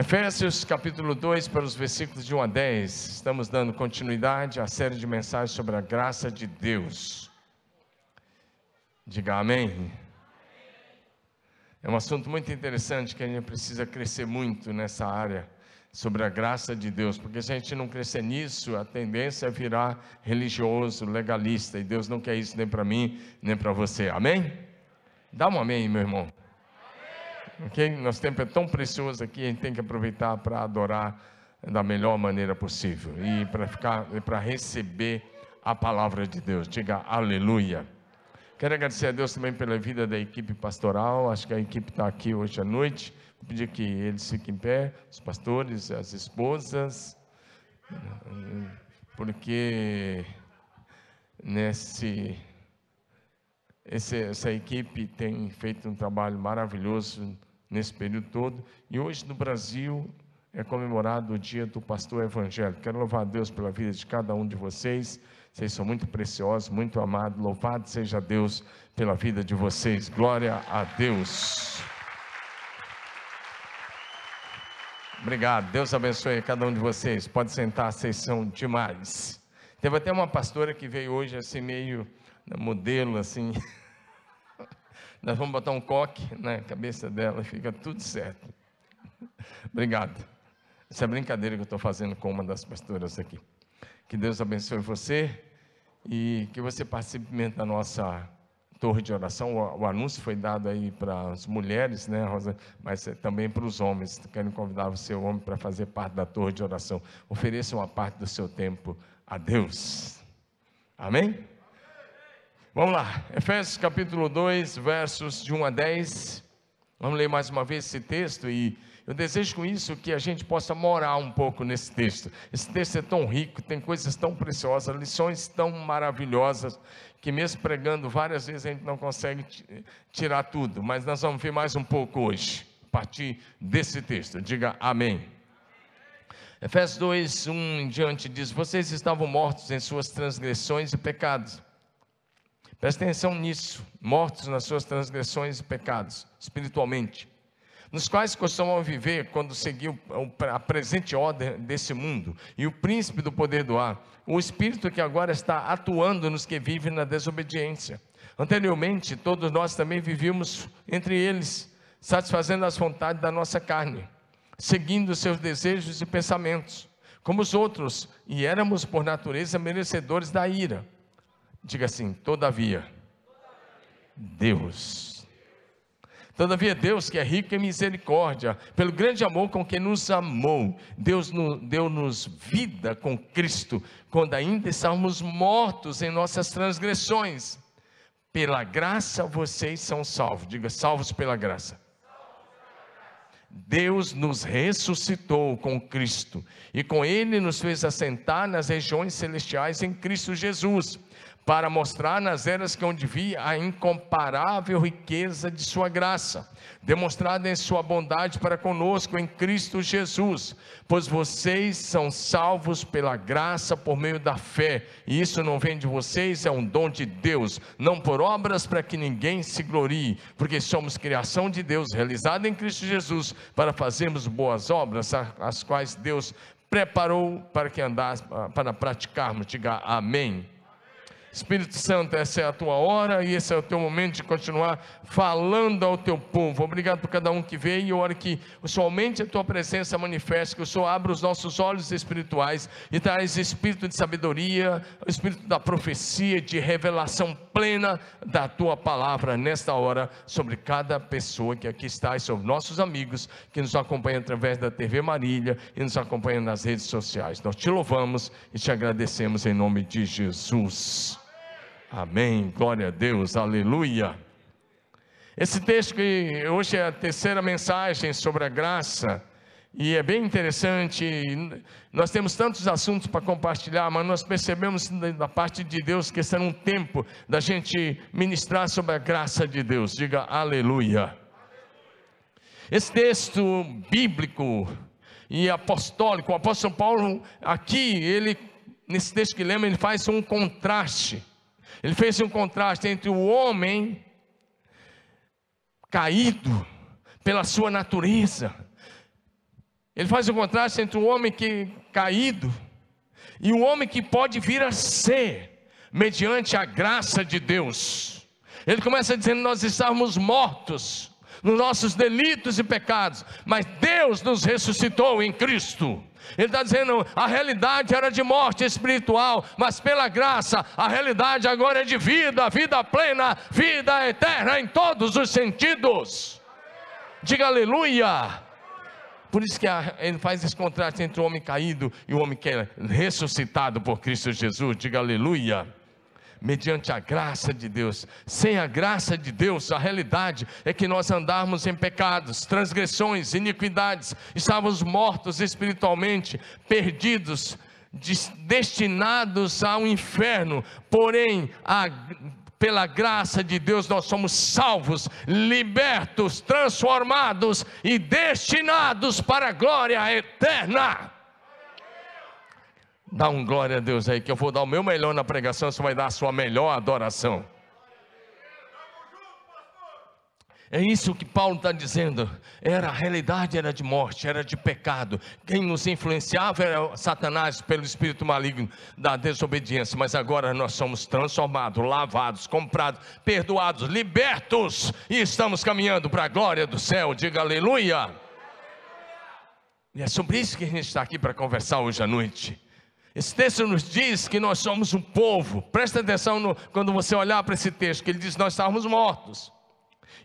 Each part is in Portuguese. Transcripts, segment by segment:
Efésios capítulo 2, para os versículos de 1 a 10, estamos dando continuidade à série de mensagens sobre a graça de Deus. Diga amém. É um assunto muito interessante que a gente precisa crescer muito nessa área sobre a graça de Deus, porque se a gente não crescer nisso, a tendência é virar religioso, legalista, e Deus não quer isso nem para mim, nem para você. Amém? Dá um amém, meu irmão. Ok? Nosso tempo é tão precioso aqui, a gente tem que aproveitar para adorar da melhor maneira possível e para ficar, para receber a palavra de Deus. Diga aleluia. Quero agradecer a Deus também pela vida da equipe pastoral. Acho que a equipe está aqui hoje à noite. Vou pedir que eles fiquem em pé, os pastores, as esposas, porque nesse esse, essa equipe tem feito um trabalho maravilhoso nesse período todo. E hoje no Brasil é comemorado o dia do pastor evangélico. Quero louvar a Deus pela vida de cada um de vocês. Vocês são muito preciosos, muito amados. Louvado seja Deus pela vida de vocês. Glória a Deus. Obrigado. Deus abençoe cada um de vocês. Pode sentar, vocês são demais. Teve até uma pastora que veio hoje assim meio modelo assim. Nós vamos botar um coque na cabeça dela fica tudo certo. Obrigado. Essa é brincadeira que eu estou fazendo com uma das pastoras aqui. Que Deus abençoe você e que você participe da nossa torre de oração. O, o anúncio foi dado aí para as mulheres, né, Rosa? Mas é também para os homens. Quero convidar você, homem, para fazer parte da torre de oração. Ofereça uma parte do seu tempo a Deus. Amém? Vamos lá, Efésios capítulo 2, versos de 1 a 10. Vamos ler mais uma vez esse texto e eu desejo com isso que a gente possa morar um pouco nesse texto. Esse texto é tão rico, tem coisas tão preciosas, lições tão maravilhosas, que mesmo pregando várias vezes a gente não consegue tirar tudo, mas nós vamos ver mais um pouco hoje, a partir desse texto. Diga amém. Efésios 2, 1 em diante diz: Vocês estavam mortos em suas transgressões e pecados Preste atenção nisso, mortos nas suas transgressões e pecados, espiritualmente, nos quais costumam viver quando seguiu a presente ordem desse mundo, e o príncipe do poder do ar, o espírito que agora está atuando nos que vivem na desobediência. Anteriormente, todos nós também vivíamos entre eles, satisfazendo as vontades da nossa carne, seguindo seus desejos e pensamentos, como os outros, e éramos por natureza merecedores da ira. Diga assim: todavia, Deus. Todavia, Deus, que é rico em misericórdia, pelo grande amor com que nos amou, Deus deu-nos vida com Cristo, quando ainda estávamos mortos em nossas transgressões. Pela graça vocês são salvos. Diga, salvos pela graça. Deus nos ressuscitou com Cristo e com Ele nos fez assentar nas regiões celestiais em Cristo Jesus para mostrar nas eras que onde vi a incomparável riqueza de sua graça, demonstrada em sua bondade para conosco em Cristo Jesus, pois vocês são salvos pela graça por meio da fé, e isso não vem de vocês, é um dom de Deus, não por obras para que ninguém se glorie, porque somos criação de Deus, realizada em Cristo Jesus, para fazermos boas obras, as quais Deus preparou para que andasse, para praticarmos. Diga amém. Espírito Santo, essa é a tua hora e esse é o teu momento de continuar falando ao teu povo. Obrigado por cada um que veio e ora que o Senhor aumente a tua presença manifeste, que o Senhor abra os nossos olhos espirituais e traz espírito de sabedoria, espírito da profecia, de revelação plena da tua palavra nesta hora sobre cada pessoa que aqui está e sobre nossos amigos que nos acompanham através da TV Marília e nos acompanham nas redes sociais. Nós te louvamos e te agradecemos em nome de Jesus. Amém. Glória a Deus. Aleluia. Esse texto que hoje é a terceira mensagem sobre a graça, e é bem interessante. Nós temos tantos assuntos para compartilhar, mas nós percebemos da parte de Deus que esse um tempo da gente ministrar sobre a graça de Deus. Diga aleluia. Esse texto bíblico e apostólico, o apóstolo Paulo, aqui, ele, nesse texto que lembra, ele faz um contraste ele fez um contraste entre o homem caído pela sua natureza. Ele faz o contraste entre o homem que caído e o homem que pode vir a ser mediante a graça de Deus. Ele começa dizendo: Nós estávamos mortos nos nossos delitos e pecados, mas Deus nos ressuscitou em Cristo. Ele está dizendo: a realidade era de morte espiritual, mas pela graça, a realidade agora é de vida, vida plena, vida eterna em todos os sentidos. Diga aleluia. Por isso que ele faz esse contraste entre o homem caído e o homem que é ressuscitado por Cristo Jesus. Diga aleluia mediante a graça de Deus. Sem a graça de Deus, a realidade é que nós andarmos em pecados, transgressões, iniquidades, estávamos mortos espiritualmente, perdidos, destinados ao inferno. Porém, a pela graça de Deus, nós somos salvos, libertos, transformados e destinados para a glória eterna. Dá um glória a Deus aí, que eu vou dar o meu melhor na pregação, você vai dar a sua melhor adoração. É isso que Paulo está dizendo. Era a realidade, era de morte, era de pecado. Quem nos influenciava era Satanás pelo espírito maligno da desobediência. Mas agora nós somos transformados, lavados, comprados, perdoados, libertos e estamos caminhando para a glória do céu. Diga aleluia. E é sobre isso que a gente está aqui para conversar hoje à noite. Esse texto nos diz que nós somos um povo. Presta atenção no, quando você olhar para esse texto, que ele diz nós estávamos mortos.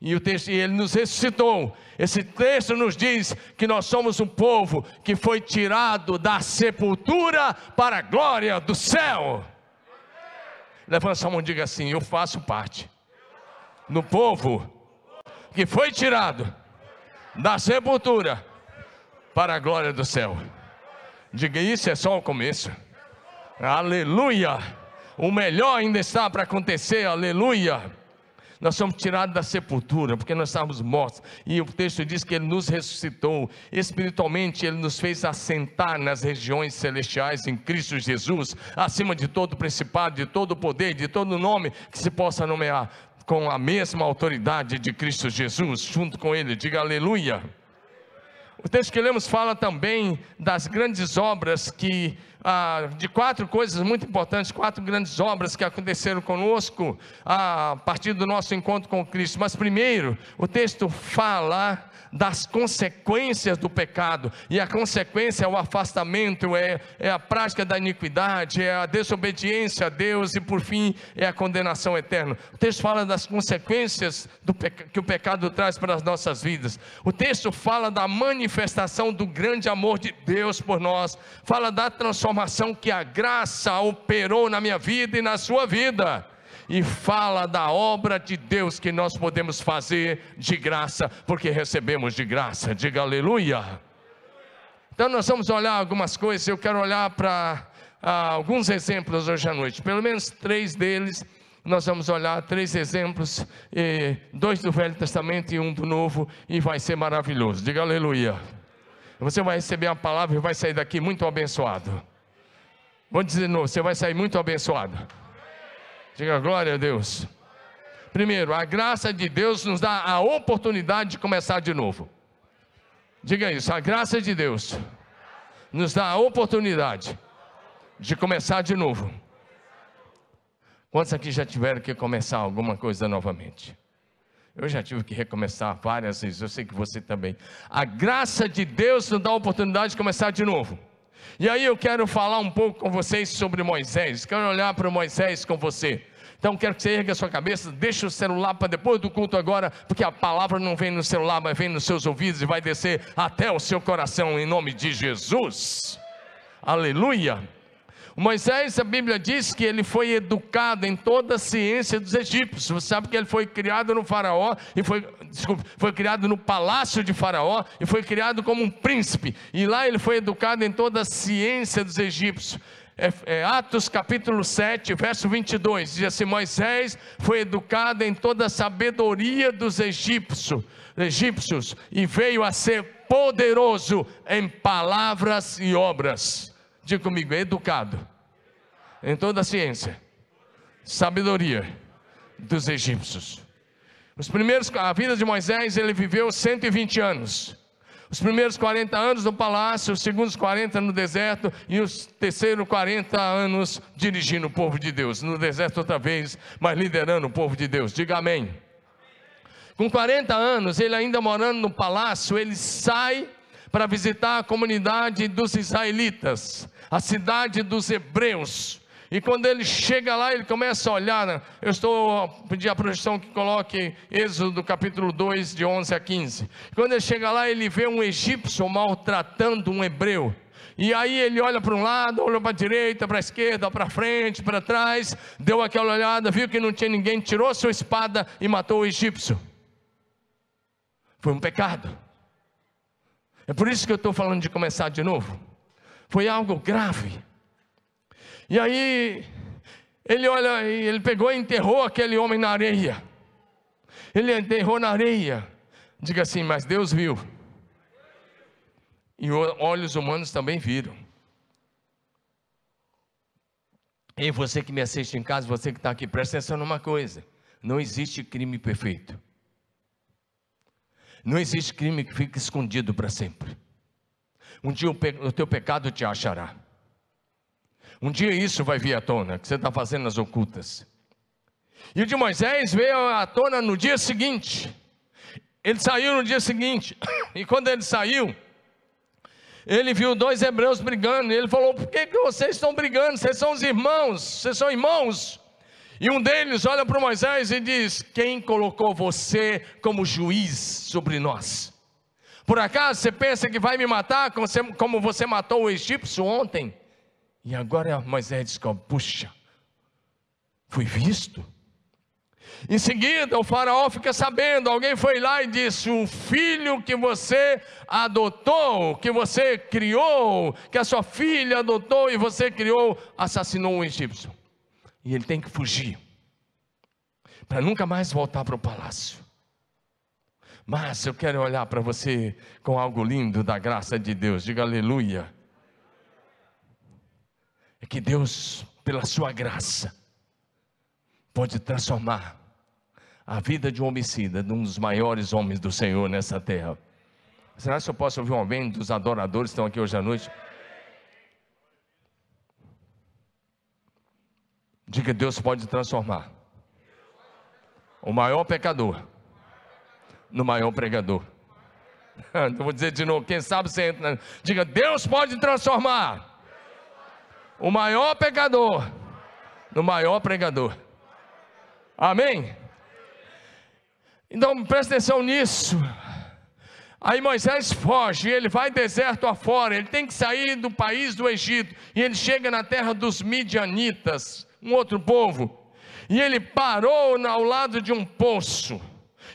E o texto, e ele nos ressuscitou. Esse texto nos diz que nós somos um povo que foi tirado da sepultura para a glória do céu. Levanta sua mão e diga assim: Eu faço parte no povo que foi tirado da sepultura para a glória do céu. Diga isso, é só o começo. Aleluia! O melhor ainda está para acontecer, aleluia! Nós somos tirados da sepultura, porque nós estávamos mortos. E o texto diz que Ele nos ressuscitou. Espiritualmente, Ele nos fez assentar nas regiões celestiais em Cristo Jesus, acima de todo principado, de todo poder, de todo nome que se possa nomear, com a mesma autoridade de Cristo Jesus, junto com Ele. Diga aleluia. O texto que lemos fala também das grandes obras que, ah, de quatro coisas muito importantes, quatro grandes obras que aconteceram conosco ah, a partir do nosso encontro com Cristo. Mas primeiro, o texto fala das consequências do pecado, e a consequência é o afastamento, é, é a prática da iniquidade, é a desobediência a Deus e por fim é a condenação eterna. O texto fala das consequências do que o pecado traz para as nossas vidas. O texto fala da manifestação do grande amor de Deus por nós, fala da transformação que a graça operou na minha vida e na sua vida e fala da obra de Deus que nós podemos fazer de graça, porque recebemos de graça. Diga aleluia. Então nós vamos olhar algumas coisas, eu quero olhar para ah, alguns exemplos hoje à noite, pelo menos três deles. Nós vamos olhar três exemplos, eh, dois do Velho Testamento e um do Novo, e vai ser maravilhoso. Diga aleluia. Você vai receber a palavra e vai sair daqui muito abençoado. Vou dizer de novo: você vai sair muito abençoado. Diga glória a Deus. Primeiro, a graça de Deus nos dá a oportunidade de começar de novo. Diga isso, a graça de Deus nos dá a oportunidade de começar de novo. Quantos aqui já tiveram que começar alguma coisa novamente? Eu já tive que recomeçar várias vezes, eu sei que você também. A graça de Deus nos dá a oportunidade de começar de novo. E aí eu quero falar um pouco com vocês sobre Moisés. Quero olhar para Moisés com você. Então quero que você erga a sua cabeça, deixe o celular para depois do culto agora, porque a palavra não vem no celular, mas vem nos seus ouvidos e vai descer até o seu coração em nome de Jesus. Aleluia. Moisés, a Bíblia diz que ele foi educado em toda a ciência dos egípcios. Você sabe que ele foi criado no faraó e foi, desculpe, foi criado no palácio de faraó e foi criado como um príncipe. E lá ele foi educado em toda a ciência dos egípcios. É, é, Atos capítulo 7, verso 22, diz assim: Moisés foi educado em toda a sabedoria dos egípcios, egípcios e veio a ser poderoso em palavras e obras. Diga comigo, educado em toda a ciência, sabedoria dos egípcios. Os primeiros, a vida de Moisés, ele viveu 120 anos. Os primeiros 40 anos no palácio, os segundos 40 no deserto e os terceiros 40 anos dirigindo o povo de Deus. No deserto outra vez, mas liderando o povo de Deus. Diga amém. Com 40 anos, ele ainda morando no palácio, ele sai para visitar a comunidade dos israelitas, a cidade dos hebreus. E quando ele chega lá, ele começa a olhar. Né? Eu estou a pedir a projeção que coloque Êxodo capítulo 2, de 11 a 15. Quando ele chega lá, ele vê um egípcio maltratando um hebreu. E aí ele olha para um lado, olha para a direita, para a esquerda, para frente, para trás, deu aquela olhada, viu que não tinha ninguém, tirou sua espada e matou o egípcio. Foi um pecado. É por isso que eu estou falando de começar de novo. Foi algo grave. E aí, ele olha, ele pegou e enterrou aquele homem na areia. Ele enterrou na areia. Diga assim, mas Deus viu. E olhos humanos também viram. E você que me assiste em casa, você que está aqui, presta atenção numa coisa: não existe crime perfeito. Não existe crime que fique escondido para sempre. Um dia o, o teu pecado te achará. Um dia isso vai vir à tona, que você está fazendo nas ocultas. E o de Moisés veio à tona no dia seguinte. Ele saiu no dia seguinte. E quando ele saiu, ele viu dois hebreus brigando. Ele falou: Por que, que vocês estão brigando? Vocês são os irmãos, vocês são irmãos. E um deles olha para Moisés e diz: Quem colocou você como juiz sobre nós? Por acaso você pensa que vai me matar como você, matou o egípcio ontem? E agora Moisés diz: puxa, fui visto. Em seguida, o faraó fica sabendo, alguém foi lá e disse: O filho que você adotou, que você criou, que a sua filha adotou e você criou, assassinou um egípcio. E ele tem que fugir, para nunca mais voltar para o palácio. Mas eu quero olhar para você com algo lindo da graça de Deus, diga aleluia é que Deus, pela sua graça, pode transformar a vida de um homicida num dos maiores homens do Senhor nessa terra. Será que eu posso ouvir um amém dos adoradores que estão aqui hoje à noite? Diga: Deus pode transformar o maior pecador no maior pregador. Então vou dizer de novo, quem sabe você entra. Diga: Deus pode transformar o maior pecador no maior pregador. Amém? Então presta atenção nisso. Aí Moisés foge, ele vai deserto afora, ele tem que sair do país do Egito, e ele chega na terra dos midianitas, um outro povo, e ele parou ao lado de um poço.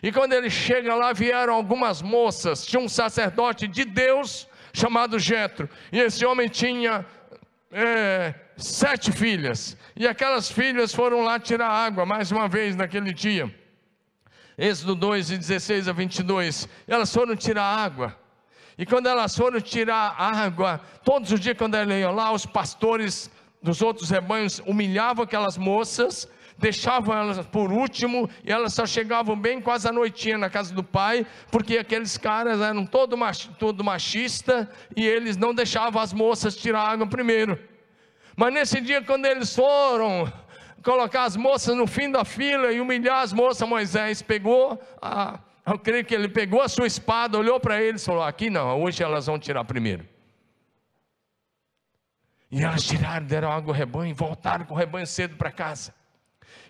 E quando ele chega lá, vieram algumas moças, tinha um sacerdote de Deus chamado Jetro, e esse homem tinha é, sete filhas, e aquelas filhas foram lá tirar água mais uma vez naquele dia. Êxodo 2, de 16 a 22. Elas foram tirar água. E quando elas foram tirar água, todos os dias, quando elas iam lá, os pastores dos outros rebanhos humilhavam aquelas moças, deixavam elas por último, e elas só chegavam bem quase à noitinha na casa do pai, porque aqueles caras eram todo, mach, todo machista e eles não deixavam as moças tirar água primeiro. Mas nesse dia, quando eles foram colocar as moças no fim da fila e humilhar as moças, Moisés pegou, a, eu creio que ele pegou a sua espada, olhou para eles e falou: Aqui não, hoje elas vão tirar primeiro. E elas tiraram, deram água ao rebanho e voltaram com o rebanho cedo para casa.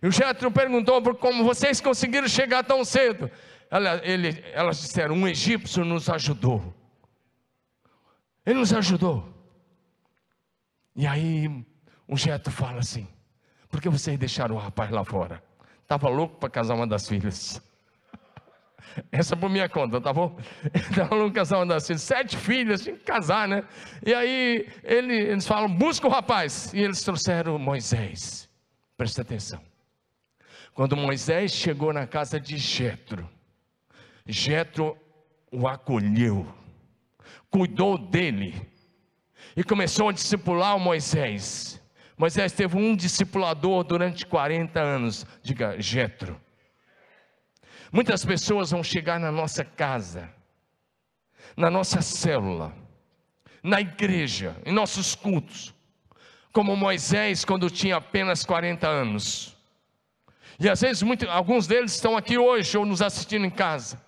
E o Jetro perguntou como vocês conseguiram chegar tão cedo. Ela, ele, elas disseram: um egípcio nos ajudou. Ele nos ajudou. E aí o Jetro fala assim: por que vocês deixaram o rapaz lá fora? Estava louco para casar uma das filhas. Essa é por minha conta, tá bom? Casar uma das filhas. Sete filhas, tinha que casar, né? E aí ele, eles falam: busca o rapaz. E eles trouxeram Moisés. Presta atenção. Quando Moisés chegou na casa de Jetro, Jetro o acolheu, cuidou dele e começou a discipular o Moisés. Moisés teve um discipulador durante 40 anos, diga Jetro. Muitas pessoas vão chegar na nossa casa, na nossa célula, na igreja, em nossos cultos, como Moisés quando tinha apenas 40 anos. E às vezes muito, alguns deles estão aqui hoje ou nos assistindo em casa.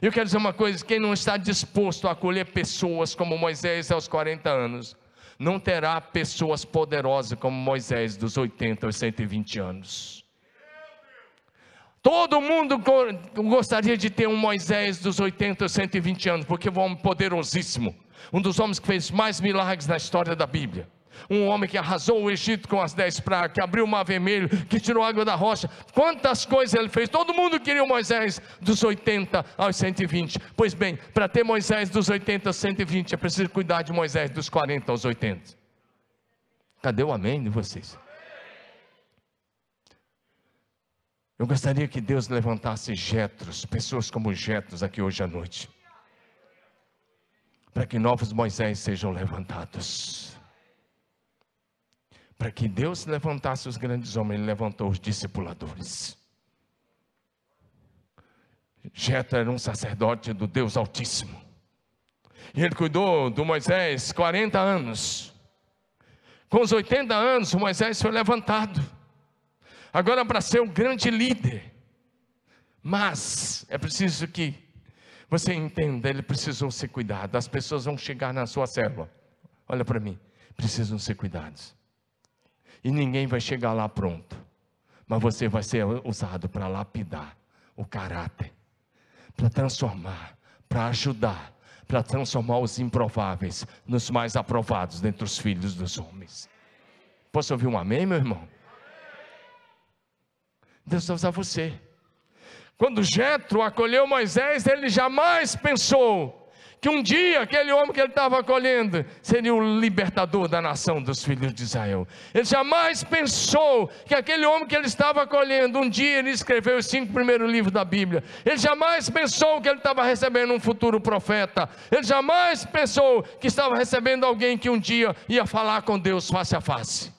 Eu quero dizer uma coisa: quem não está disposto a acolher pessoas como Moisés aos 40 anos, não terá pessoas poderosas como Moisés dos 80 aos 120 anos. Todo mundo gostaria de ter um Moisés dos 80 aos 120 anos, porque é um homem poderosíssimo, um dos homens que fez mais milagres na história da Bíblia um homem que arrasou o Egito com as dez pragas, que abriu o mar vermelho, que tirou água da rocha. Quantas coisas ele fez? Todo mundo queria o Moisés dos 80 aos 120. Pois bem, para ter Moisés dos 80 aos 120, é preciso cuidar de Moisés dos 40 aos 80. Cadê o amém de vocês? Eu gostaria que Deus levantasse Jetros, pessoas como Jetros aqui hoje à noite, para que novos Moisés sejam levantados para que Deus levantasse os grandes homens, ele levantou os discipuladores. Jetro era um sacerdote do Deus Altíssimo. E ele cuidou do Moisés 40 anos. Com os 80 anos, Moisés foi levantado. Agora para ser o grande líder. Mas é preciso que você entenda, ele precisou ser cuidado. As pessoas vão chegar na sua célula. Olha para mim, precisam ser cuidados e ninguém vai chegar lá pronto. Mas você vai ser usado para lapidar o caráter, para transformar, para ajudar, para transformar os improváveis nos mais aprovados dentre os filhos dos homens. Posso ouvir um amém, meu irmão? Deus vai usar você. Quando Jetro acolheu Moisés, ele jamais pensou que um dia aquele homem que ele estava acolhendo seria o libertador da nação dos filhos de Israel. Ele jamais pensou que aquele homem que ele estava acolhendo, um dia ele escreveu os cinco primeiros livros da Bíblia. Ele jamais pensou que ele estava recebendo um futuro profeta. Ele jamais pensou que estava recebendo alguém que um dia ia falar com Deus face a face.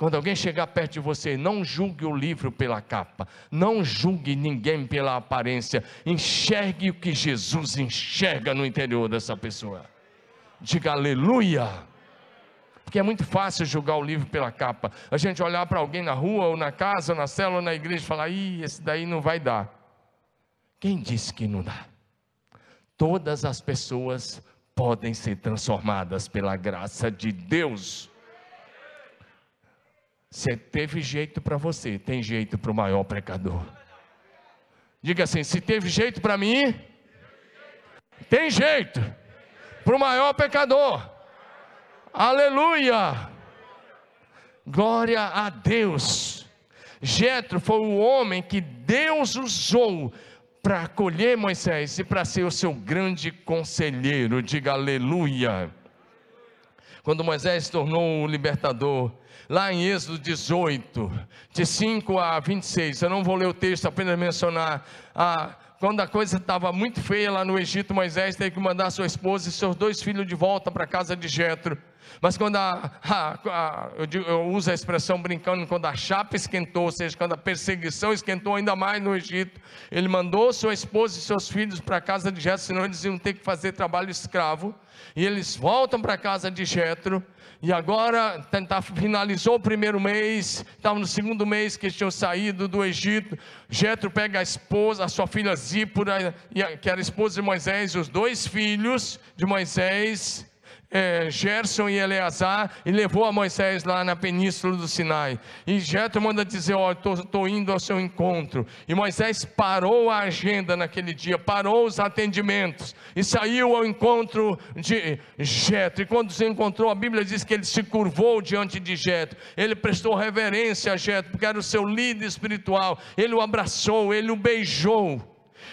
Quando alguém chegar perto de você, não julgue o livro pela capa, não julgue ninguém pela aparência, enxergue o que Jesus enxerga no interior dessa pessoa. Diga aleluia. Porque é muito fácil julgar o livro pela capa. A gente olhar para alguém na rua, ou na casa, ou na célula, ou na igreja e falar: ih, esse daí não vai dar. Quem disse que não dá? Todas as pessoas podem ser transformadas pela graça de Deus. Se teve jeito para você, tem jeito para o maior pecador. Diga assim: se teve jeito para mim, tem jeito para o maior pecador. Aleluia! Glória a Deus. Jetro foi o homem que Deus usou para acolher Moisés e para ser o seu grande conselheiro. Diga aleluia. Quando Moisés se tornou o libertador, lá em Êxodo 18, de 5 a 26. Eu não vou ler o texto, apenas mencionar. Ah, quando a coisa estava muito feia lá no Egito, Moisés teve que mandar sua esposa e seus dois filhos de volta para a casa de Jetro. Mas quando a, a, a eu, digo, eu, uso a expressão brincando, quando a chapa esquentou, ou seja, quando a perseguição esquentou ainda mais no Egito, ele mandou sua esposa e seus filhos para a casa de Jetro, senão eles iam ter que fazer trabalho escravo. E eles voltam para a casa de Jetro. E agora finalizou o primeiro mês, estava no segundo mês que eles tinham saído do Egito. Jetro pega a esposa, a sua filha Zípora, que era esposa de Moisés, e os dois filhos de Moisés, é, Gerson e Eleazar e levou a Moisés lá na península do Sinai. E Jetro manda dizer: Ó, oh, estou indo ao seu encontro. E Moisés parou a agenda naquele dia, parou os atendimentos e saiu ao encontro de Jetro. E quando se encontrou, a Bíblia diz que ele se curvou diante de Jetro. Ele prestou reverência a Jetro, porque era o seu líder espiritual. Ele o abraçou, ele o beijou.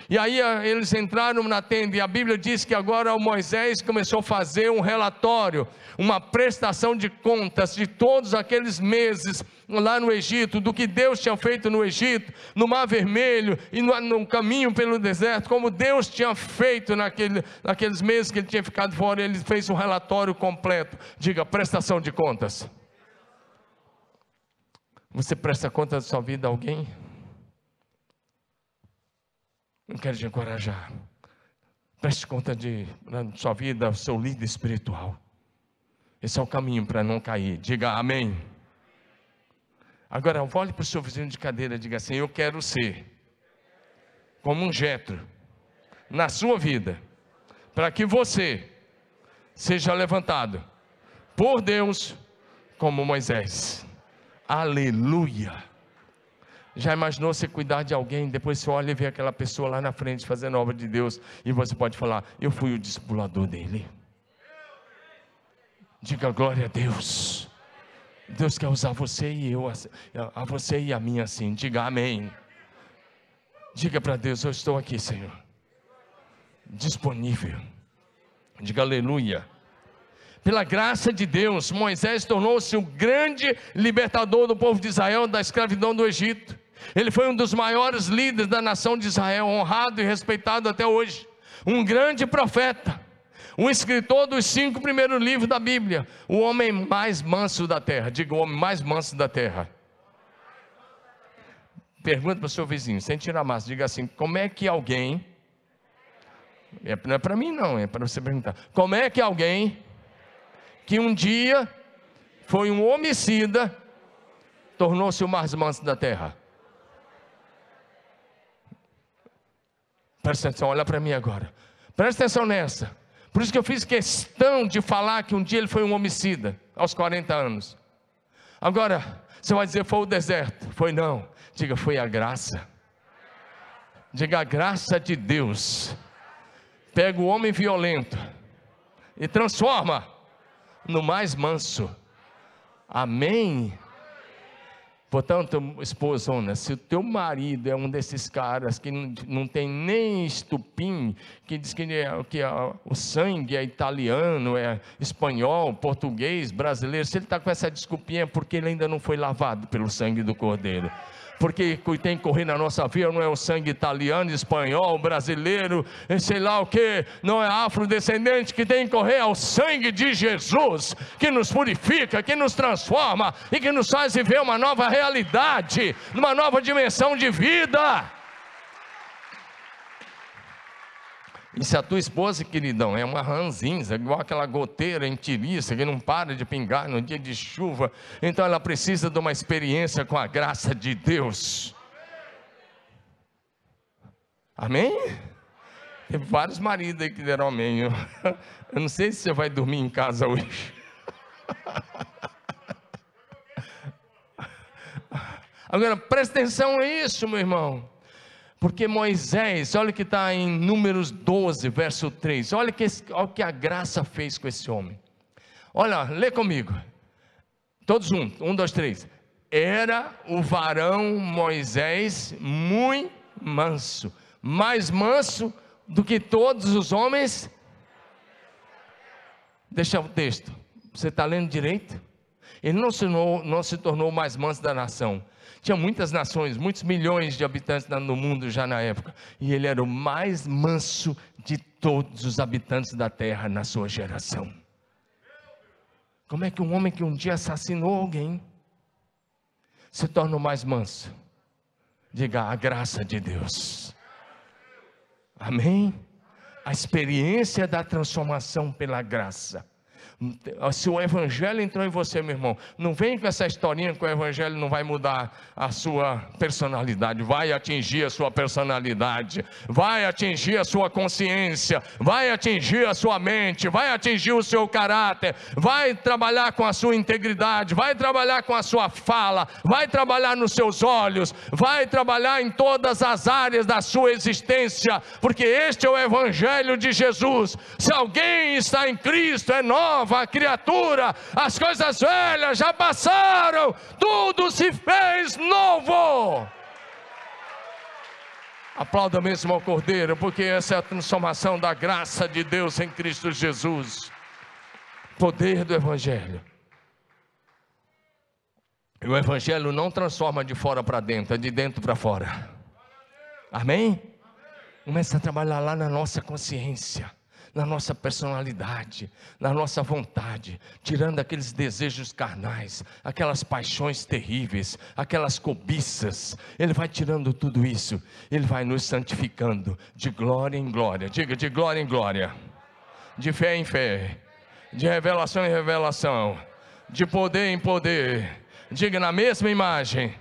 E aí eles entraram na tenda e a Bíblia diz que agora o Moisés começou a fazer um relatório, uma prestação de contas de todos aqueles meses lá no Egito, do que Deus tinha feito no Egito, no Mar Vermelho e no, no caminho pelo deserto, como Deus tinha feito naquele, naqueles meses que ele tinha ficado fora, ele fez um relatório completo. Diga, prestação de contas. Você presta conta da sua vida a alguém? Eu quero te encorajar. Preste conta de sua vida, seu líder espiritual. Esse é o caminho para não cair. Diga amém. Agora, olhe para o seu vizinho de cadeira e diga assim: Eu quero ser como um jetro na sua vida, para que você seja levantado por Deus como Moisés. Aleluia. Já imaginou você cuidar de alguém, depois você olha e vê aquela pessoa lá na frente fazendo obra de Deus, e você pode falar: Eu fui o discipulador dele. Diga glória a Deus. Deus quer usar você e eu, a você e a mim assim. Diga amém. Diga para Deus: Eu estou aqui, Senhor. Disponível. Diga aleluia. Pela graça de Deus, Moisés tornou-se o grande libertador do povo de Israel da escravidão do Egito. Ele foi um dos maiores líderes da nação de Israel, honrado e respeitado até hoje. Um grande profeta um escritor dos cinco primeiros livros da Bíblia, o homem mais manso da terra. Diga o homem mais manso da terra. Pergunta para o seu vizinho, sem tirar massa, diga assim: como é que alguém. É, não é para mim, não, é para você perguntar. Como é que alguém que um dia foi um homicida tornou-se o mais manso da terra? Presta atenção, olha para mim agora. Presta atenção nessa. Por isso que eu fiz questão de falar que um dia ele foi um homicida, aos 40 anos. Agora, você vai dizer, foi o deserto. Foi não. Diga, foi a graça. Diga, a graça de Deus. Pega o homem violento e transforma no mais manso. Amém. Portanto, esposona, se o teu marido é um desses caras que não, tem nem estupim, que diz que, é, que é, o sangue é italiano, é espanhol, português, brasileiro, se ele está com essa desculpinha é porque ele ainda não foi lavado pelo sangue do Cordeiro porque tem que correr na nossa vida não é o sangue italiano, espanhol, brasileiro, sei lá o que, não é afrodescendente que tem que correr, é o sangue de Jesus que nos purifica, que nos transforma e que nos faz viver uma nova realidade, uma nova dimensão de vida. E se a tua esposa, queridão, é uma ranzinza, igual aquela goteira em tiriça que não para de pingar no dia de chuva, então ela precisa de uma experiência com a graça de Deus. Amém? Tem vários maridos aí que deram amém. Eu, não sei se você vai dormir em casa hoje. Agora, presta atenção nisso, meu irmão. Porque Moisés, olha o que está em Números 12, verso 3. Olha, que, o que a graça fez com esse homem. Olha, lê comigo. Todos juntos. Um, dois, três. Era o varão Moisés muito manso, mais manso do que todos os homens. Deixa o texto. Você está lendo direito? Ele não se, tornou, não se tornou mais manso da nação tinha muitas nações, muitos milhões de habitantes no mundo já na época. E ele era o mais manso de todos os habitantes da terra na sua geração. Como é que um homem que um dia assassinou alguém se torna o mais manso? Diga a graça de Deus. Amém? A experiência da transformação pela graça. Se o Evangelho entrou em você, meu irmão, não vem com essa historinha que o Evangelho não vai mudar a sua personalidade, vai atingir a sua personalidade, vai atingir a sua consciência, vai atingir a sua mente, vai atingir o seu caráter, vai trabalhar com a sua integridade, vai trabalhar com a sua fala, vai trabalhar nos seus olhos, vai trabalhar em todas as áreas da sua existência, porque este é o Evangelho de Jesus. Se alguém está em Cristo, é novo nova criatura, as coisas velhas já passaram, tudo se fez novo. Aplauda mesmo ao Cordeiro, porque essa é a transformação da graça de Deus em Cristo Jesus. Poder do Evangelho. E o Evangelho não transforma de fora para dentro, é de dentro para fora. Amém? Começa a trabalhar lá na nossa consciência na nossa personalidade, na nossa vontade, tirando aqueles desejos carnais, aquelas paixões terríveis, aquelas cobiças. Ele vai tirando tudo isso, ele vai nos santificando de glória em glória. Diga de glória em glória, de fé em fé, de revelação em revelação, de poder em poder. Diga na mesma imagem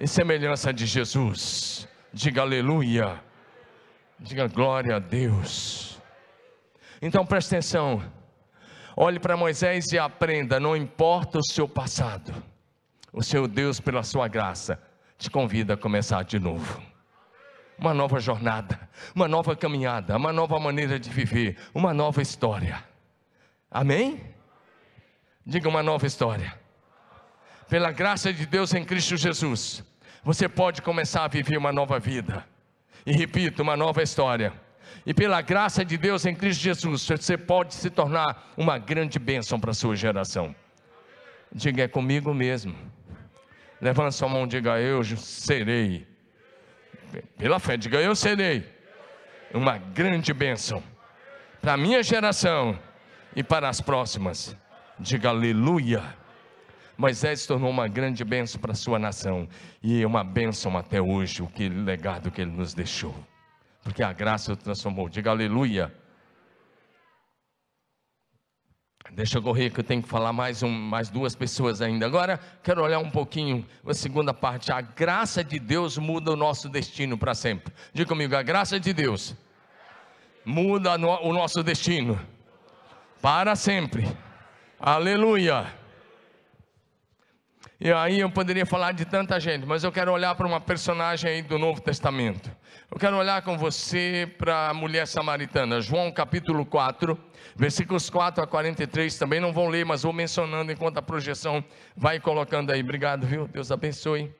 e semelhança de Jesus. Diga aleluia. Diga glória a Deus. Então preste atenção. Olhe para Moisés e aprenda: não importa o seu passado, o seu Deus, pela sua graça, te convida a começar de novo. Uma nova jornada, uma nova caminhada, uma nova maneira de viver, uma nova história. Amém? Diga uma nova história. Pela graça de Deus em Cristo Jesus, você pode começar a viver uma nova vida. E repito, uma nova história. E pela graça de Deus em Cristo Jesus, você pode se tornar uma grande bênção para a sua geração. Diga, é comigo mesmo. Levanta sua mão, diga, eu serei. Pela fé, diga, eu serei. Uma grande bênção para a minha geração e para as próximas. Diga aleluia. Moisés tornou uma grande bênção para a sua nação e é uma bênção até hoje, o que legado que ele nos deixou. Porque a graça o transformou. Diga aleluia. Deixa eu correr que eu tenho que falar mais, um, mais duas pessoas ainda. Agora quero olhar um pouquinho a segunda parte. A graça de Deus muda o nosso destino para sempre. Diga comigo, a graça de Deus muda o nosso destino para sempre. Aleluia. E aí eu poderia falar de tanta gente, mas eu quero olhar para uma personagem aí do Novo Testamento. Eu quero olhar com você para a mulher samaritana, João capítulo 4, versículos 4 a 43. Também não vão ler, mas vou mencionando enquanto a projeção vai colocando aí. Obrigado, viu? Deus abençoe.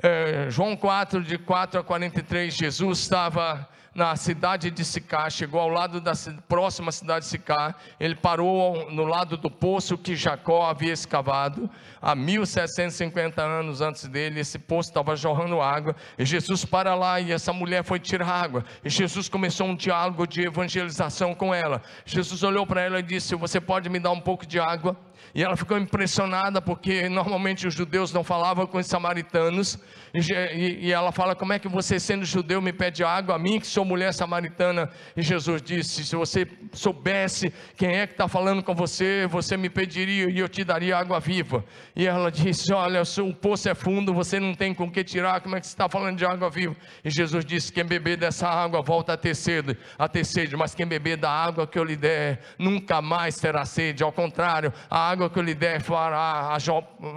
É, João 4, de 4 a 43, Jesus estava na cidade de Sicá, chegou ao lado da próxima cidade de Sicá, ele parou no lado do poço que Jacó havia escavado, há 1750 anos antes dele, esse poço estava jorrando água, e Jesus para lá e essa mulher foi tirar água, e Jesus começou um diálogo de evangelização com ela, Jesus olhou para ela e disse, você pode me dar um pouco de água? E ela ficou impressionada porque normalmente os judeus não falavam com os samaritanos. E, e, ela fala: Como é que você, sendo judeu, me pede água a mim, que sou mulher samaritana? E Jesus disse: Se você soubesse quem é que está falando com você, você me pediria e eu te daria água viva. E ela disse: Olha, o poço é fundo, você não tem com que tirar, como é que você está falando de água viva? E Jesus disse: Quem beber dessa água volta a ter sede, a ter sede, mas quem beber da água que eu lhe der, nunca mais terá sede. Ao contrário, a água que eu lhe der fará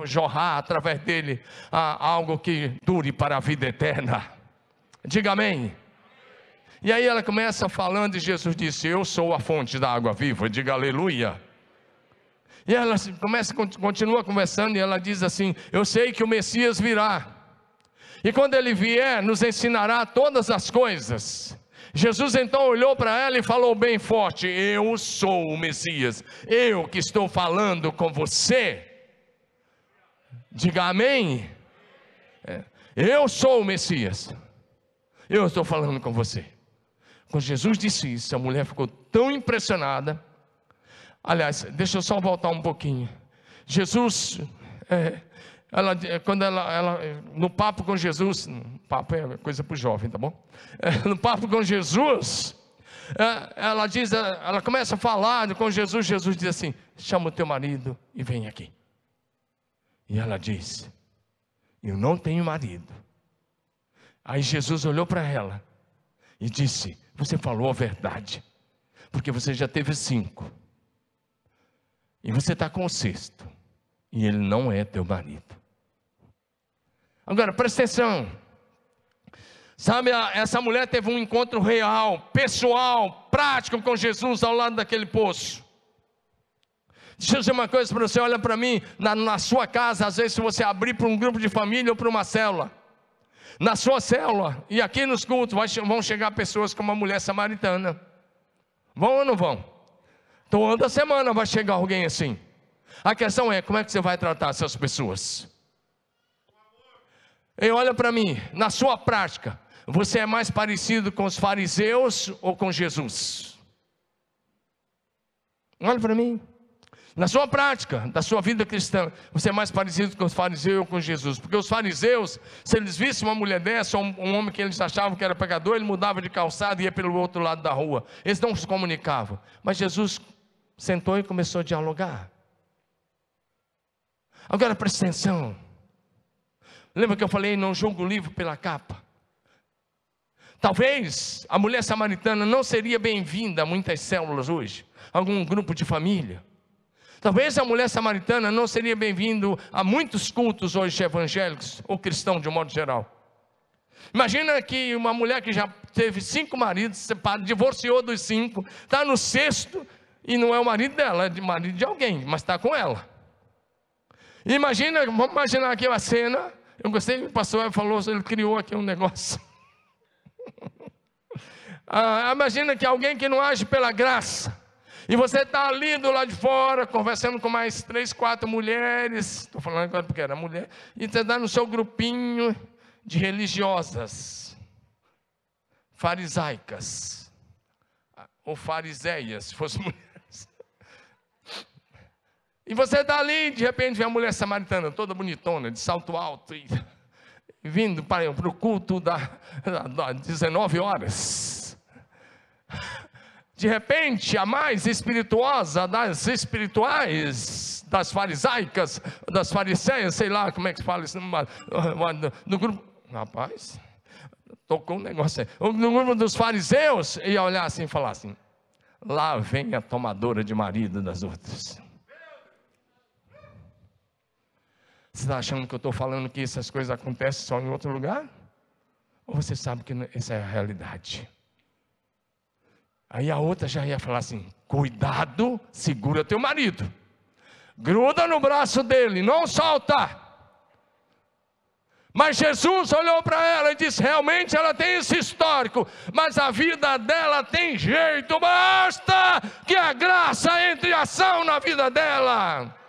jorrar através dele algo que dure para a vida eterna. Diga amém. E aí ela começa falando e Jesus disse: Eu sou a fonte da água viva. Diga aleluia. E ela começa, continua conversando e ela diz assim: Eu sei que o Messias virá. E quando ele vier, nos ensinará todas as coisas. Jesus então olhou para ela e falou bem forte: Eu sou o Messias, eu que estou falando com você. Diga amém. É. Eu sou o Messias. Eu estou falando com você. Quando Jesus disse isso, a mulher ficou tão impressionada. Aliás, deixa eu só voltar um pouquinho. Jesus, é, ela, quando ela, ela, no papo com Jesus, papo é coisa para o jovem, tá bom? É, no papo com Jesus, ela diz, ela começa a falar com Jesus. Jesus diz assim: chama o teu marido e vem aqui. E ela diz: eu não tenho marido. Aí Jesus olhou para ela e disse: Você falou a verdade, porque você já teve cinco, e você está com o sexto, e ele não é teu marido. Agora presta atenção, sabe, essa mulher teve um encontro real, pessoal, prático com Jesus ao lado daquele poço. Deixa eu dizer uma coisa para você, olha para mim, na, na sua casa, às vezes se você abrir para um grupo de família ou para uma célula, na sua célula, e aqui nos cultos vai, vão chegar pessoas como a mulher samaritana. Vão ou não vão? Toda semana vai chegar alguém assim. A questão é, como é que você vai tratar essas pessoas? E olha para mim, na sua prática, você é mais parecido com os fariseus ou com Jesus? Olha para mim. Na sua prática, da sua vida cristã, você é mais parecido com os fariseus ou com Jesus. Porque os fariseus, se eles vissem uma mulher dessa, um, um homem que eles achavam que era pecador, ele mudava de calçado e ia pelo outro lado da rua. Eles não se comunicavam. Mas Jesus sentou e começou a dialogar. Agora presta atenção. Lembra que eu falei, não julgo o livro pela capa? Talvez a mulher samaritana não seria bem-vinda a muitas células hoje, algum grupo de família. Talvez a mulher samaritana não seria bem-vindo a muitos cultos hoje evangélicos ou cristãos de um modo geral. Imagina que uma mulher que já teve cinco maridos, separa, divorciou dos cinco, está no sexto e não é o marido dela, é o marido de alguém, mas está com ela. Imagina, vamos imaginar aqui uma cena. Eu gostei que o pastor falou, ele criou aqui um negócio. ah, imagina que alguém que não age pela graça e você está ali do lado de fora, conversando com mais três, quatro mulheres. Estou falando agora porque era mulher. E você está no seu grupinho de religiosas, farisaicas, ou fariseias, se fosse mulheres. E você está ali, de repente vem a mulher samaritana, toda bonitona, de salto alto, e, vindo para, para o culto da, da 19 horas de repente, a mais espirituosa das espirituais, das farisaicas, das fariceias, sei lá como é que se fala isso, no grupo. Rapaz, tocou um negócio aí. No grupo dos fariseus, ia olhar assim e falar assim: lá vem a tomadora de marido das outras. Você está achando que eu estou falando que essas coisas acontecem só em outro lugar? Ou você sabe que essa é a realidade? Aí a outra já ia falar assim: cuidado, segura teu marido, gruda no braço dele, não solta. Mas Jesus olhou para ela e disse: realmente ela tem esse histórico, mas a vida dela tem jeito, basta que a graça entre ação na vida dela.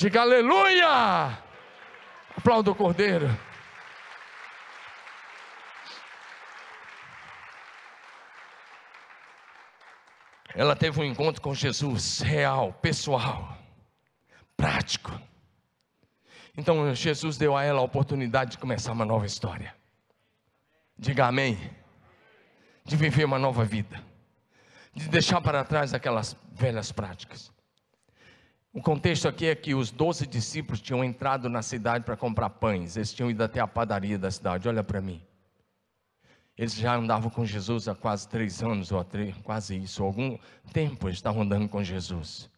Diga aleluia! Aplauda o cordeiro. ela teve um encontro com Jesus real, pessoal, prático. Então Jesus deu a ela a oportunidade de começar uma nova história. Diga amém. De viver uma nova vida. De deixar para trás aquelas velhas práticas. O contexto aqui é que os doze discípulos tinham entrado na cidade para comprar pães. Eles tinham ido até a padaria da cidade. Olha para mim. Eles já andavam com Jesus há quase três anos, ou três, quase isso, algum tempo eles estavam andando com Jesus.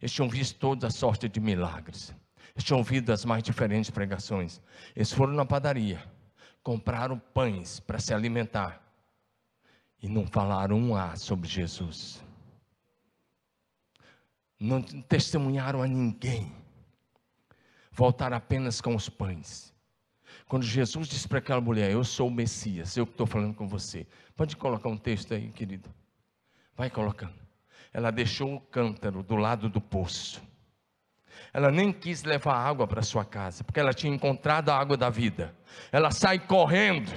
Eles tinham visto toda a sorte de milagres. Eles tinham ouvido as mais diferentes pregações. Eles foram na padaria, compraram pães para se alimentar e não falaram um A sobre Jesus. Não testemunharam a ninguém. Voltaram apenas com os pães. Quando Jesus disse para aquela mulher: Eu sou o Messias, eu que estou falando com você. Pode colocar um texto aí, querido. Vai colocando. Ela deixou o cântaro do lado do poço. Ela nem quis levar água para sua casa, porque ela tinha encontrado a água da vida. Ela sai correndo.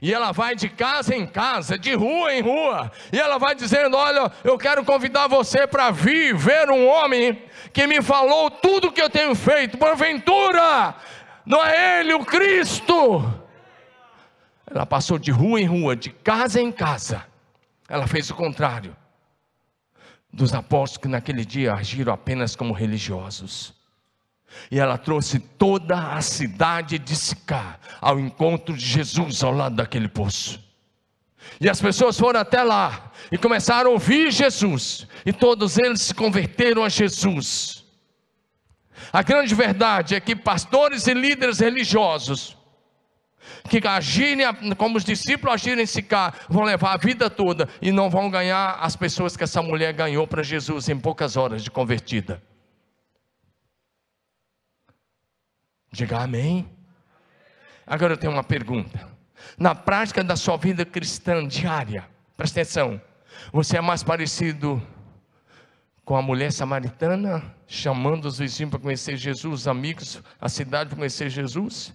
E ela vai de casa em casa, de rua em rua, e ela vai dizendo: Olha, eu quero convidar você para vir ver um homem que me falou tudo que eu tenho feito. Porventura, não é Ele o Cristo. Ela passou de rua em rua, de casa em casa. Ela fez o contrário dos apóstolos que naquele dia agiram apenas como religiosos. E ela trouxe toda a cidade de Sicá ao encontro de Jesus ao lado daquele poço. E as pessoas foram até lá e começaram a ouvir Jesus, e todos eles se converteram a Jesus. A grande verdade é que pastores e líderes religiosos que agirem como os discípulos agirem em Sicá, vão levar a vida toda e não vão ganhar as pessoas que essa mulher ganhou para Jesus em poucas horas de convertida. Diga amém. Agora eu tenho uma pergunta. Na prática da sua vida cristã diária, presta atenção, você é mais parecido com a mulher samaritana, chamando os vizinhos para conhecer Jesus, os amigos, a cidade para conhecer Jesus?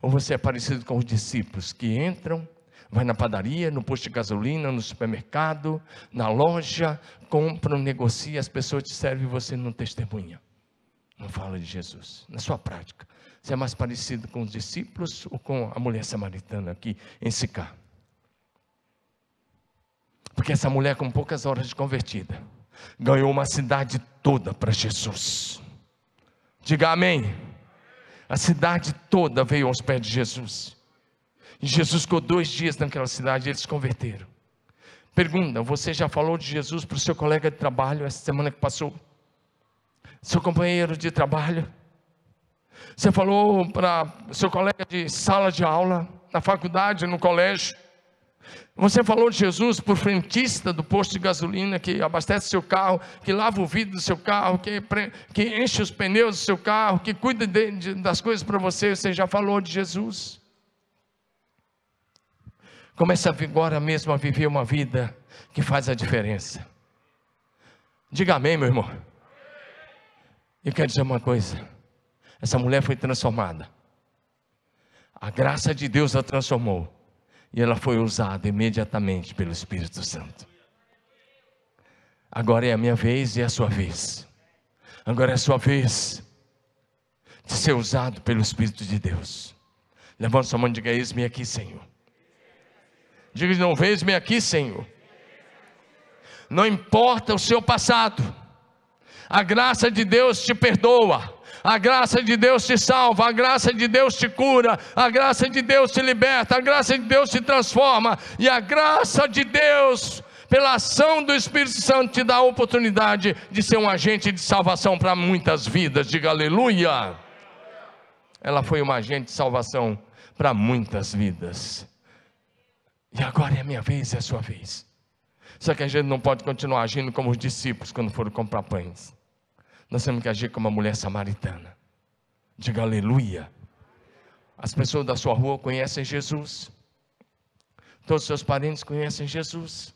Ou você é parecido com os discípulos que entram, Vai na padaria, no posto de gasolina, no supermercado, na loja, compra, negocia, as pessoas te servem e você não testemunha. Não fala de Jesus. Na sua prática, você é mais parecido com os discípulos ou com a mulher samaritana aqui em Sicá? Porque essa mulher, com poucas horas de convertida, ganhou uma cidade toda para Jesus. Diga amém. A cidade toda veio aos pés de Jesus. E Jesus ficou dois dias naquela cidade e eles se converteram. Pergunta: você já falou de Jesus para o seu colega de trabalho essa semana que passou? Seu companheiro de trabalho? Você falou para seu colega de sala de aula, na faculdade, no colégio? Você falou de Jesus por frentista do posto de gasolina que abastece seu carro, que lava o vidro do seu carro, que, que enche os pneus do seu carro, que cuida de, de, das coisas para você. Você já falou de Jesus. Começa agora mesmo a viver uma vida que faz a diferença. Diga amém, meu irmão. Eu quero dizer uma coisa: essa mulher foi transformada. A graça de Deus a transformou. E ela foi usada imediatamente pelo Espírito Santo. Agora é a minha vez e é a sua vez. Agora é a sua vez de ser usado pelo Espírito de Deus. Levanta sua mão e diga: Eis-me aqui, Senhor. Diga novo: Eis-me aqui, Senhor. Não importa o seu passado, a graça de Deus te perdoa. A graça de Deus te salva, a graça de Deus te cura, a graça de Deus te liberta, a graça de Deus te transforma, e a graça de Deus, pela ação do Espírito Santo, te dá a oportunidade de ser um agente de salvação para muitas vidas. Diga aleluia. Ela foi uma agente de salvação para muitas vidas. E agora é a minha vez, é a sua vez. Só que a gente não pode continuar agindo como os discípulos quando foram comprar pães. Nós temos que agir como uma mulher samaritana. Diga aleluia. As pessoas da sua rua conhecem Jesus. Todos os seus parentes conhecem Jesus.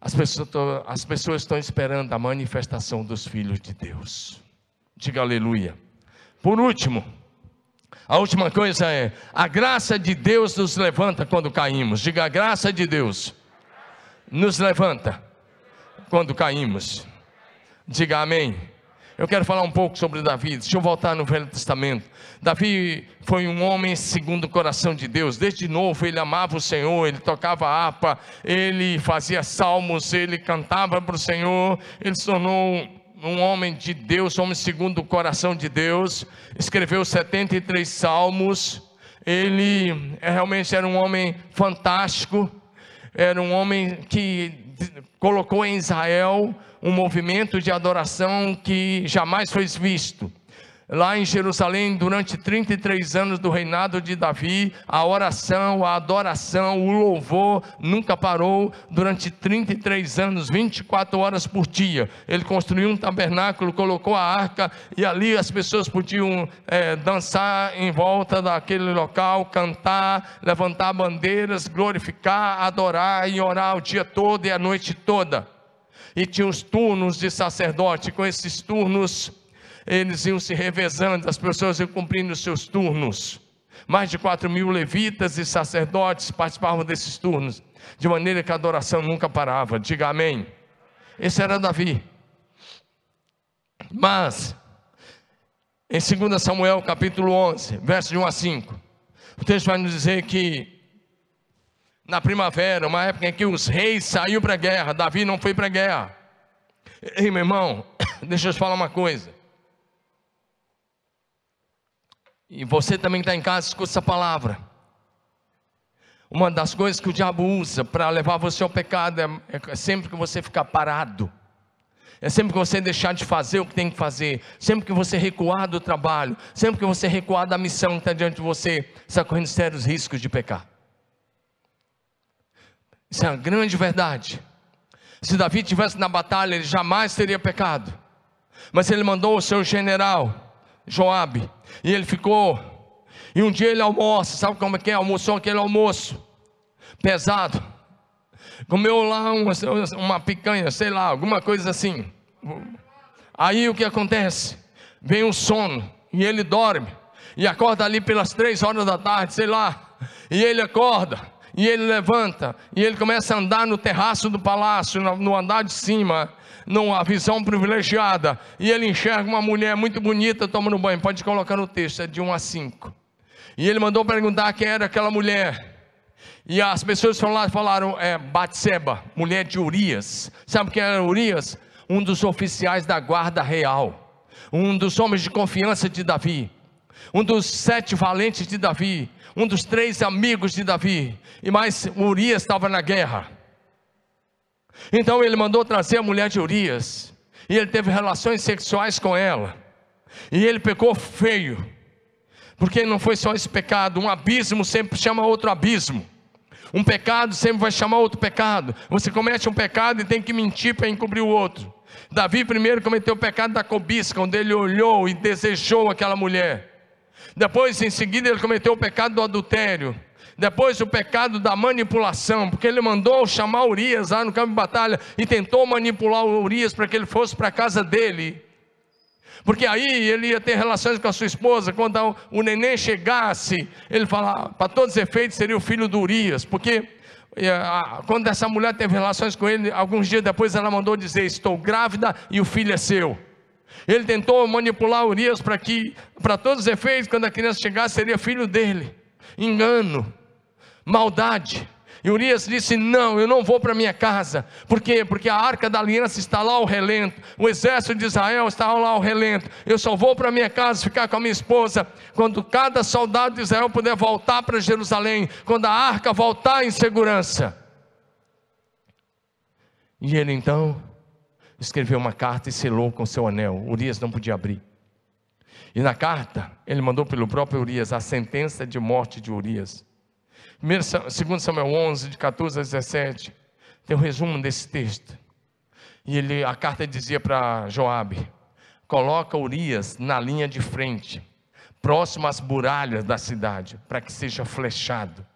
As pessoas, as pessoas estão esperando a manifestação dos filhos de Deus. Diga aleluia. Por último, a última coisa é: a graça de Deus nos levanta quando caímos. Diga a graça de Deus nos levanta quando caímos. Diga amém. Eu quero falar um pouco sobre Davi. Deixa eu voltar no Velho Testamento. Davi foi um homem segundo o coração de Deus. Desde novo ele amava o Senhor, ele tocava harpa, ele fazia salmos, ele cantava para o Senhor. Ele se tornou um homem de Deus, homem segundo o coração de Deus. Escreveu 73 salmos. Ele realmente era um homem fantástico. Era um homem que colocou em Israel um movimento de adoração que jamais foi visto. Lá em Jerusalém, durante 33 anos do reinado de Davi, a oração, a adoração, o louvor nunca parou durante 33 anos, 24 horas por dia. Ele construiu um tabernáculo, colocou a arca e ali as pessoas podiam é, dançar em volta daquele local, cantar, levantar bandeiras, glorificar, adorar e orar o dia todo e a noite toda e tinha os turnos de sacerdote, com esses turnos eles iam se revezando, as pessoas iam cumprindo os seus turnos. Mais de 4 mil levitas e sacerdotes participavam desses turnos, de maneira que a adoração nunca parava. Diga amém. Esse era Davi. Mas, em 2 Samuel capítulo 11, verso de 1 a 5, o texto vai nos dizer que na primavera, uma época em que os reis saíram para a guerra, Davi não foi para a guerra. Ei, meu irmão, deixa eu te falar uma coisa. E você também está em casa, escuta essa palavra. Uma das coisas que o diabo usa para levar você ao pecado é, é sempre que você ficar parado. É sempre que você deixar de fazer o que tem que fazer, sempre que você recuar do trabalho, sempre que você recuar da missão que está diante de você, está correndo sérios riscos de pecar. Isso é uma grande verdade. Se Davi tivesse na batalha, ele jamais teria pecado. Mas ele mandou o seu general, Joabe, e ele ficou. E um dia ele almoça, sabe como é que é? Almoçou aquele almoço pesado. Comeu lá uma, uma picanha, sei lá, alguma coisa assim. Aí o que acontece? Vem um sono e ele dorme e acorda ali pelas três horas da tarde, sei lá E ele acorda, e ele levanta, e ele começa a andar no terraço do palácio, no andar de cima, numa visão privilegiada, e ele enxerga uma mulher muito bonita tomando banho. Pode colocar no texto, é de 1 a 5. E ele mandou perguntar quem era aquela mulher. E as pessoas falaram, falaram é, Batseba, mulher de Urias. Sabe quem era Urias? Um dos oficiais da guarda real, um dos homens de confiança de Davi, um dos sete valentes de Davi, um dos três amigos de Davi. E mais, Urias estava na guerra. Então ele mandou trazer a mulher de Urias, e ele teve relações sexuais com ela, e ele pecou feio, porque não foi só esse pecado, um abismo sempre chama outro abismo. Um pecado sempre vai chamar outro pecado. Você comete um pecado e tem que mentir para encobrir o outro. Davi primeiro cometeu o pecado da cobiça, quando ele olhou e desejou aquela mulher. Depois, em seguida, ele cometeu o pecado do adultério. Depois, o pecado da manipulação, porque ele mandou chamar Urias lá no campo de batalha e tentou manipular Urias para que ele fosse para a casa dele. Porque aí ele ia ter relações com a sua esposa, quando o neném chegasse, ele falava, para todos os efeitos, seria o filho do Urias, porque quando essa mulher teve relações com ele, alguns dias depois ela mandou dizer: Estou grávida e o filho é seu. Ele tentou manipular Urias para que, para todos os efeitos, quando a criança chegasse, seria filho dele. Engano, maldade. E Urias disse: Não, eu não vou para minha casa. Por quê? Porque a arca da aliança está lá ao relento, o exército de Israel está lá ao relento. Eu só vou para minha casa ficar com a minha esposa quando cada soldado de Israel puder voltar para Jerusalém, quando a arca voltar em segurança. E ele então escreveu uma carta e selou com seu anel. Urias não podia abrir. E na carta, ele mandou pelo próprio Urias a sentença de morte de Urias. 2 Samuel 11, de 14 a 17, tem um resumo desse texto. E ele, a carta dizia para Joabe: coloca Urias na linha de frente, próximo às muralhas da cidade, para que seja flechado.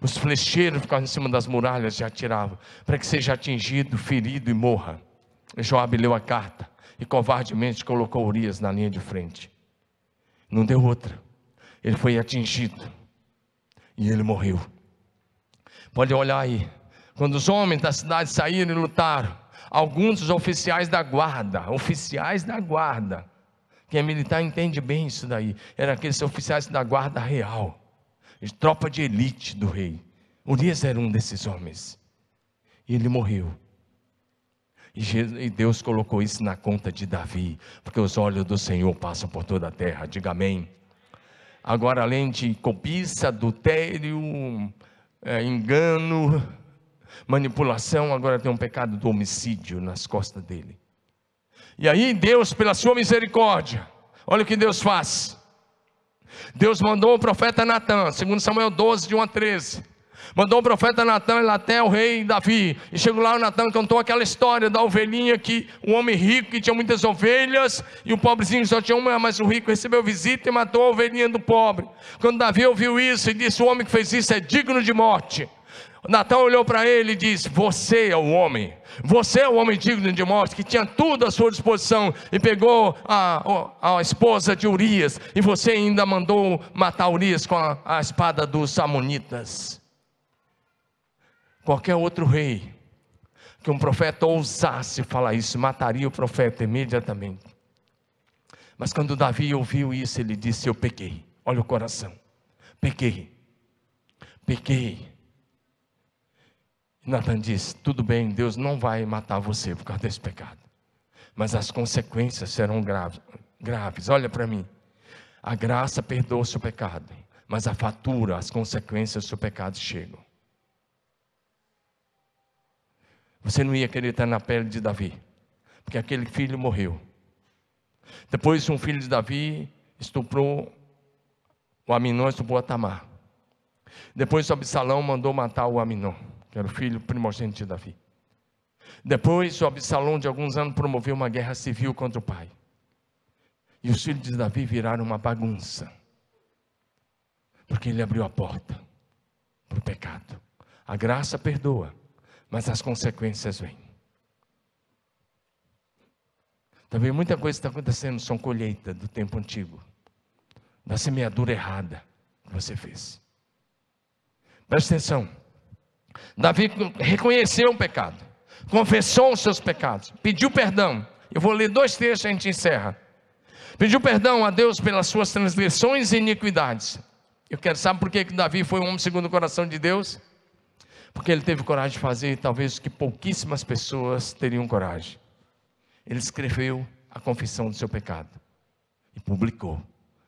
Os flecheiros ficavam em cima das muralhas e atiravam, para que seja atingido, ferido e morra. Joabe leu a carta e covardemente colocou Urias na linha de frente. Não deu outra. Ele foi atingido e ele morreu. Pode olhar aí. Quando os homens da cidade saíram e lutaram, alguns dos oficiais da guarda, oficiais da guarda, quem é militar entende bem isso daí, eram aqueles oficiais da guarda real, tropa de elite do rei. Urias era um desses homens. E ele morreu. E Deus colocou isso na conta de Davi, porque os olhos do Senhor passam por toda a terra. Diga amém. Agora, além de cobiça, adultério, é, engano, manipulação, agora tem um pecado do homicídio nas costas dele. E aí, Deus, pela sua misericórdia, olha o que Deus faz. Deus mandou o profeta Natan, segundo Samuel 12, de 1 a 13 Mandou o profeta Natan até o rei Davi. E chegou lá, o Natan contou aquela história da ovelhinha que o homem rico que tinha muitas ovelhas e o pobrezinho só tinha uma, mas o rico recebeu visita e matou a ovelhinha do pobre. Quando Davi ouviu isso e disse: O homem que fez isso é digno de morte. Natan olhou para ele e disse: Você é o homem, você é o homem digno de morte, que tinha tudo à sua disposição e pegou a, a, esposa de Urias, e você ainda mandou matar Urias com a, a espada dos Amonitas. Qualquer outro rei que um profeta ousasse falar isso, mataria o profeta imediatamente. Mas quando Davi ouviu isso, ele disse: Eu pequei. Olha o coração. Pequei. Pequei. Natan disse: Tudo bem, Deus não vai matar você por causa desse pecado. Mas as consequências serão graves. graves. Olha para mim. A graça perdoa o seu pecado. Mas a fatura, as consequências do seu pecado chegam. Você não ia querer estar na pele de Davi, porque aquele filho morreu. Depois, um filho de Davi estuprou o Aminon, estuprou a Tamar. Depois, Absalão mandou matar o Aminon, que era o filho primogênito de Davi. Depois, o Absalão, de alguns anos, promoveu uma guerra civil contra o pai. E os filhos de Davi viraram uma bagunça, porque ele abriu a porta para o pecado. A graça perdoa mas as consequências vêm. Também muita coisa está acontecendo, são colheita do tempo antigo, da semeadura errada que você fez. Presta atenção. Davi reconheceu o pecado, confessou os seus pecados, pediu perdão. Eu vou ler dois textos e a gente encerra. Pediu perdão a Deus pelas suas transgressões e iniquidades. Eu quero saber por que Davi foi um homem segundo o coração de Deus? Porque ele teve coragem de fazer talvez que pouquíssimas pessoas teriam coragem. Ele escreveu a confissão do seu pecado e publicou.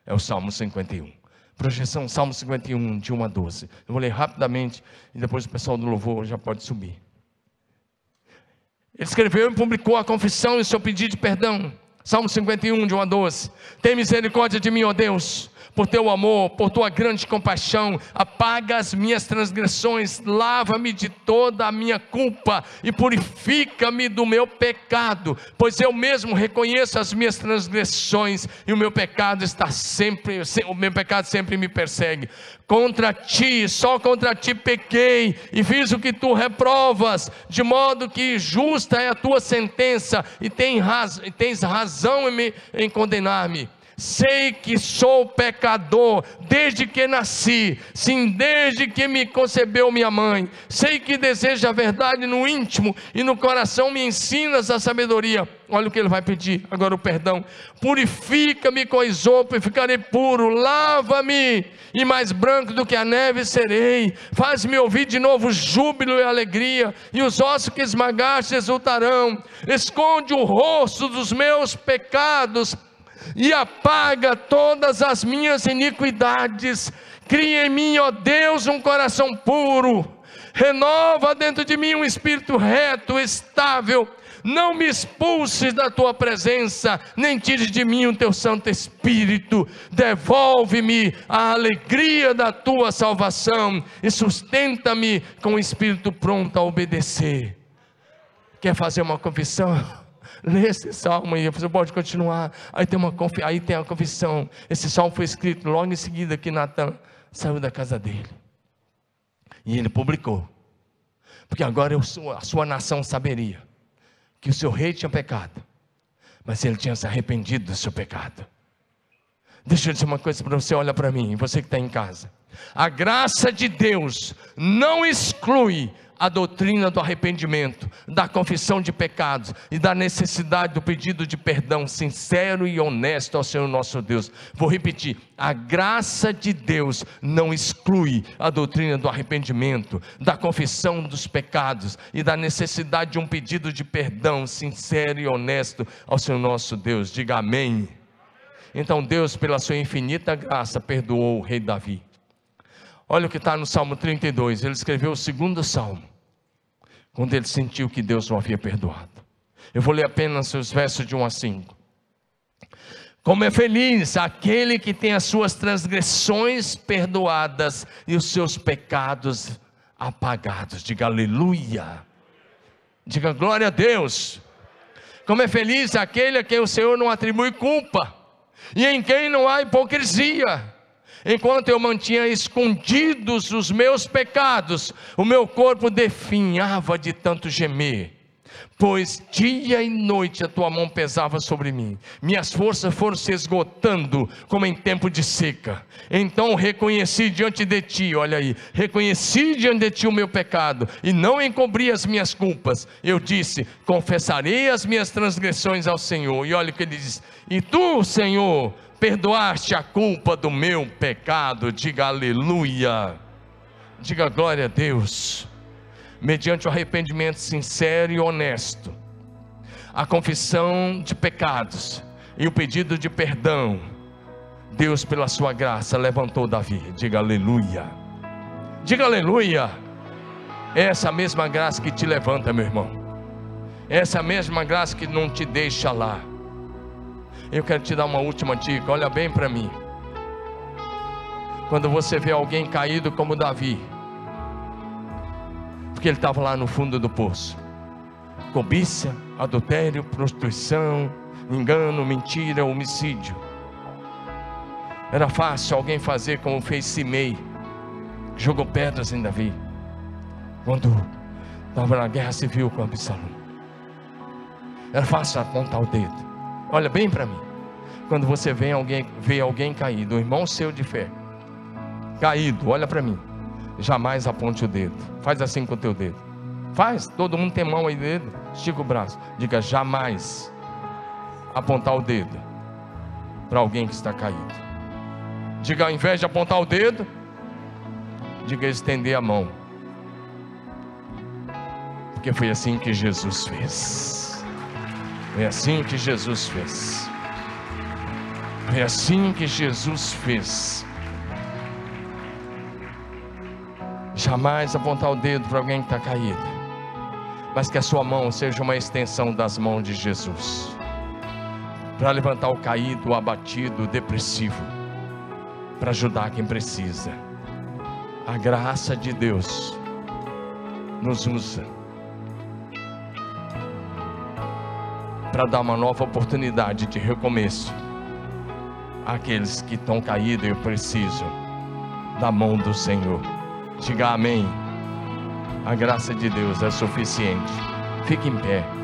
É o Salmo 51. Projeção Salmo 51, de 1 a 12. Eu vou ler rapidamente e depois o pessoal do louvor já pode subir. Ele escreveu e publicou a confissão e o seu pedido de perdão. Salmo 51, de 1 a 12. Tem misericórdia de mim, ó Deus por teu amor, por tua grande compaixão, apaga as minhas transgressões, lava-me de toda a minha culpa e purifica-me do meu pecado, pois eu mesmo reconheço as minhas transgressões e o meu pecado está sempre, o meu pecado sempre me persegue. Contra ti, só contra ti pequei e fiz o que tu reprovas, de modo que justa é a tua sentença e tens razão em, em condenar-me sei que sou pecador desde que nasci, sim, desde que me concebeu minha mãe. Sei que desejo a verdade no íntimo e no coração me ensinas a sabedoria. Olha o que ele vai pedir, agora o perdão. Purifica-me com isopo e ficarei puro. Lava-me e mais branco do que a neve serei. Faz-me ouvir de novo júbilo e alegria, e os ossos que esmagaste exultarão. Esconde o rosto dos meus pecados e apaga todas as minhas iniquidades. Cria em mim, ó Deus, um coração puro. Renova dentro de mim um espírito reto, estável. Não me expulses da tua presença, nem tires de mim o teu Santo Espírito. Devolve-me a alegria da tua salvação e sustenta-me com o espírito pronto a obedecer. Quer fazer uma confissão? lê esse salmo aí, você pode continuar. Aí tem, uma, aí tem a confissão. Esse salmo foi escrito logo em seguida que Natan saiu da casa dele. E ele publicou. Porque agora eu, a sua nação saberia que o seu rei tinha pecado, mas ele tinha se arrependido do seu pecado. Deixa eu dizer uma coisa para você, olha para mim, você que está em casa. A graça de Deus não exclui a doutrina do arrependimento, da confissão de pecados e da necessidade do pedido de perdão sincero e honesto ao Senhor nosso Deus. Vou repetir: a graça de Deus não exclui a doutrina do arrependimento, da confissão dos pecados e da necessidade de um pedido de perdão sincero e honesto ao Senhor nosso Deus. Diga amém. Então Deus, pela sua infinita graça, perdoou o rei Davi. Olha o que está no Salmo 32. Ele escreveu o segundo salmo, quando ele sentiu que Deus o havia perdoado. Eu vou ler apenas os versos de 1 a 5. Como é feliz aquele que tem as suas transgressões perdoadas e os seus pecados apagados. Diga aleluia. Diga glória a Deus. Como é feliz aquele a quem o Senhor não atribui culpa e em quem não há hipocrisia enquanto eu mantinha escondidos os meus pecados, o meu corpo definhava de tanto gemer. Pois dia e noite a tua mão pesava sobre mim, minhas forças foram se esgotando como em tempo de seca. Então reconheci diante de ti, olha aí, reconheci diante de ti o meu pecado e não encobri as minhas culpas. Eu disse: confessarei as minhas transgressões ao Senhor. E olha o que ele diz: E tu, Senhor, perdoaste a culpa do meu pecado. Diga aleluia. Diga glória a Deus. Mediante o arrependimento sincero e honesto, a confissão de pecados e o pedido de perdão, Deus, pela sua graça, levantou Davi. Diga aleluia. Diga aleluia. É essa mesma graça que te levanta, meu irmão. É essa mesma graça que não te deixa lá eu quero te dar uma última dica, olha bem para mim. Quando você vê alguém caído como Davi, porque ele estava lá no fundo do poço cobiça, adultério, prostituição, engano, mentira, homicídio. Era fácil alguém fazer como fez Simei, jogou pedras em Davi, quando estava na guerra civil com Absalão. Era fácil apontar o dedo. Olha bem para mim. Quando você vê alguém, vê alguém caído, um irmão seu de fé, caído, olha para mim. jamais aponte o dedo. Faz assim com o teu dedo. Faz, todo mundo tem mão aí dedo. Estica o braço. Diga jamais apontar o dedo para alguém que está caído. Diga ao invés de apontar o dedo, diga estender a mão. Porque foi assim que Jesus fez. Foi assim que Jesus fez. Foi assim que Jesus fez. Jamais apontar o dedo para alguém que está caído, mas que a sua mão seja uma extensão das mãos de Jesus para levantar o caído, o abatido, o depressivo, para ajudar quem precisa. A graça de Deus nos usa para dar uma nova oportunidade de recomeço àqueles que estão caídos e precisam da mão do Senhor. Diga amém. A graça de Deus é suficiente. Fique em pé.